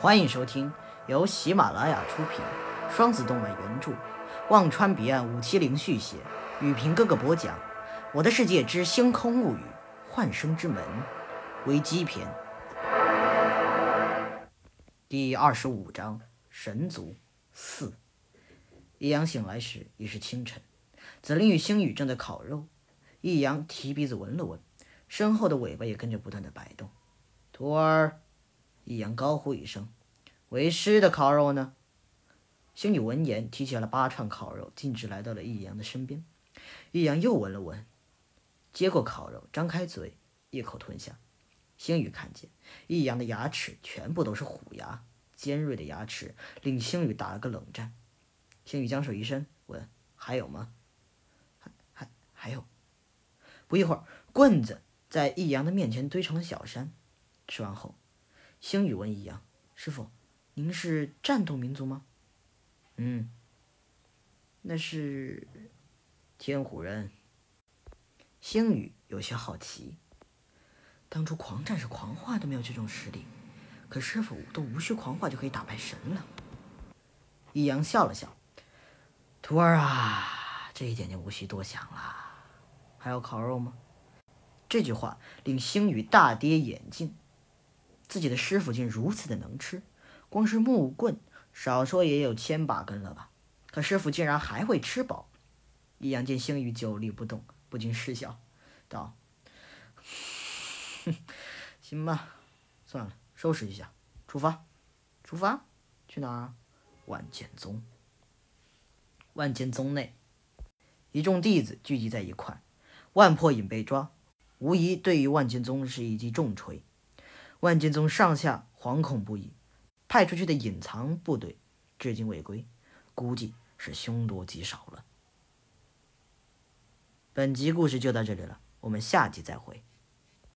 欢迎收听由喜马拉雅出品，双子动漫原著，忘川彼岸五七零续写，雨平哥哥播讲《我的世界之星空物语：幻生之门》危机篇第二十五章神族四。易阳醒来时已是清晨，紫菱与星宇正在烤肉。易阳提鼻子闻了闻，身后的尾巴也跟着不断的摆动。徒儿，易阳高呼一声：“为师的烤肉呢？”星宇闻言，提起了八串烤肉，径直来到了易阳的身边。易阳又闻了闻，接过烤肉，张开嘴，一口吞下。星宇看见易阳的牙齿全部都是虎牙，尖锐的牙齿令星宇打了个冷战。星宇将手一伸，问：“还有吗？”“还还还有。”不一会儿，棍子在易阳的面前堆成了小山。吃完后，星宇问易阳：“师傅，您是战斗民族吗？”“嗯，那是天虎人。”星宇有些好奇，当初狂战士狂化都没有这种实力，可师傅都无需狂化就可以打败神了。易阳笑了笑：“徒儿啊，这一点就无需多想了。”还要烤肉吗？这句话令星宇大跌眼镜，自己的师傅竟如此的能吃，光是木棍少说也有千把根了吧？可师傅竟然还会吃饱。易阳见星宇久立不动，不禁失笑道：“ 行吧，算了，收拾一下，出发。出发？去哪儿？万剑宗。万剑宗内，一众弟子聚集在一块。”万破影被抓，无疑对于万剑宗是一记重锤。万剑宗上下惶恐不已，派出去的隐藏部队至今未归，估计是凶多吉少了。本集故事就到这里了，我们下集再会。